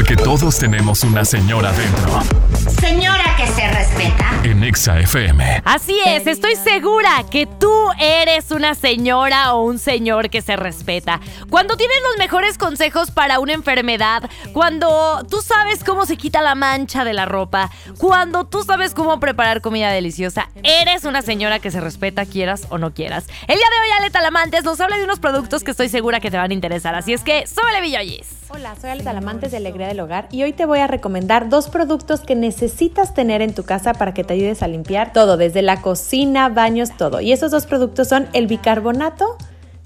Porque todos tenemos una señora dentro. Exa FM. Así es, estoy segura que tú eres una señora o un señor que se respeta. Cuando tienes los mejores consejos para una enfermedad, cuando tú sabes cómo se quita la mancha de la ropa, cuando tú sabes cómo preparar comida deliciosa, eres una señora que se respeta, quieras o no quieras. El día de hoy, Ale Talamantes nos habla de unos productos que estoy segura que te van a interesar. Así es que, súbele, Villoyis. Hola, soy Ale Talamantes de Alegría del Hogar y hoy te voy a recomendar dos productos que necesitas tener en tu casa para que te ayudes a limpiar todo, desde la cocina, baños, todo. Y esos dos productos son el bicarbonato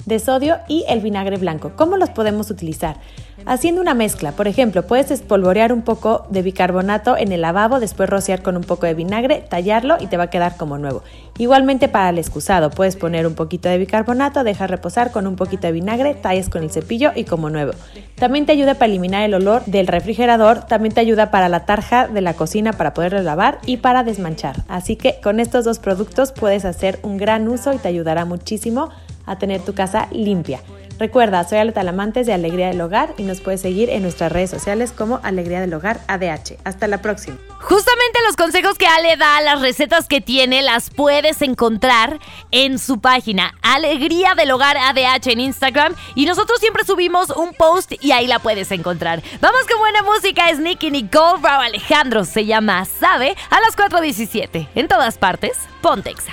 de sodio y el vinagre blanco. ¿Cómo los podemos utilizar? Haciendo una mezcla, por ejemplo, puedes espolvorear un poco de bicarbonato en el lavabo, después rociar con un poco de vinagre, tallarlo y te va a quedar como nuevo. Igualmente para el excusado, puedes poner un poquito de bicarbonato, dejar reposar con un poquito de vinagre, tallas con el cepillo y como nuevo. También te ayuda para eliminar el olor del refrigerador, también te ayuda para la tarja de la cocina para poderlo lavar y para desmanchar. Así que con estos dos productos puedes hacer un gran uso y te ayudará muchísimo a tener tu casa limpia. Recuerda, soy Ale Talamantes de Alegría del Hogar y nos puedes seguir en nuestras redes sociales como Alegría del Hogar ADH. Hasta la próxima. Justamente los consejos que Ale da, las recetas que tiene, las puedes encontrar en su página Alegría del Hogar ADH en Instagram y nosotros siempre subimos un post y ahí la puedes encontrar. Vamos con buena música, es Nicky Nicole Bravo Alejandro, se llama Sabe a las 4.17. En todas partes, Pontexa.